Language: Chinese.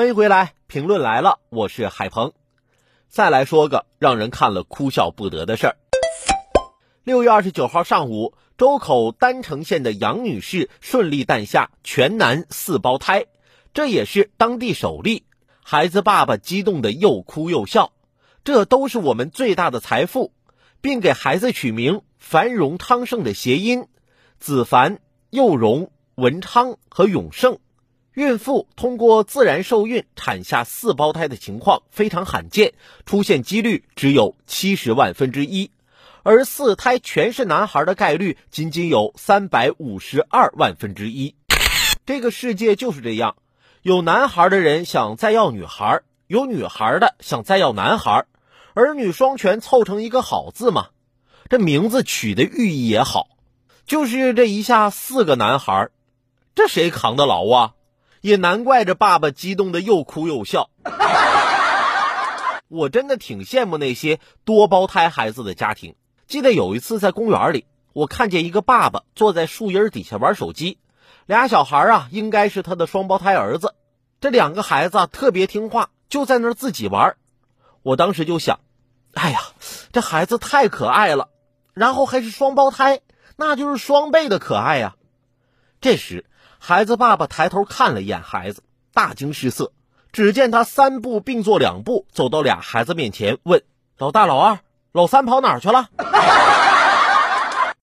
欢迎回来，评论来了，我是海鹏。再来说个让人看了哭笑不得的事儿。六月二十九号上午，周口郸城县的杨女士顺利诞下全男四胞胎，这也是当地首例。孩子爸爸激动的又哭又笑，这都是我们最大的财富，并给孩子取名繁荣昌盛的谐音，子凡、幼荣、文昌和永盛。孕妇通过自然受孕产下四胞胎的情况非常罕见，出现几率只有七十万分之一，而四胎全是男孩的概率仅仅有三百五十二万分之一。这个世界就是这样，有男孩的人想再要女孩，有女孩的想再要男孩，儿女双全凑成一个好字嘛。这名字取的寓意也好，就是这一下四个男孩，这谁扛得牢啊？也难怪这爸爸激动的又哭又笑。我真的挺羡慕那些多胞胎孩子的家庭。记得有一次在公园里，我看见一个爸爸坐在树荫底下玩手机，俩小孩啊，应该是他的双胞胎儿子。这两个孩子特别听话，就在那儿自己玩。我当时就想，哎呀，这孩子太可爱了，然后还是双胞胎，那就是双倍的可爱呀。这时。孩子爸爸抬头看了一眼孩子，大惊失色。只见他三步并作两步走到俩孩子面前，问：“老大、老二、老三跑哪儿去了？”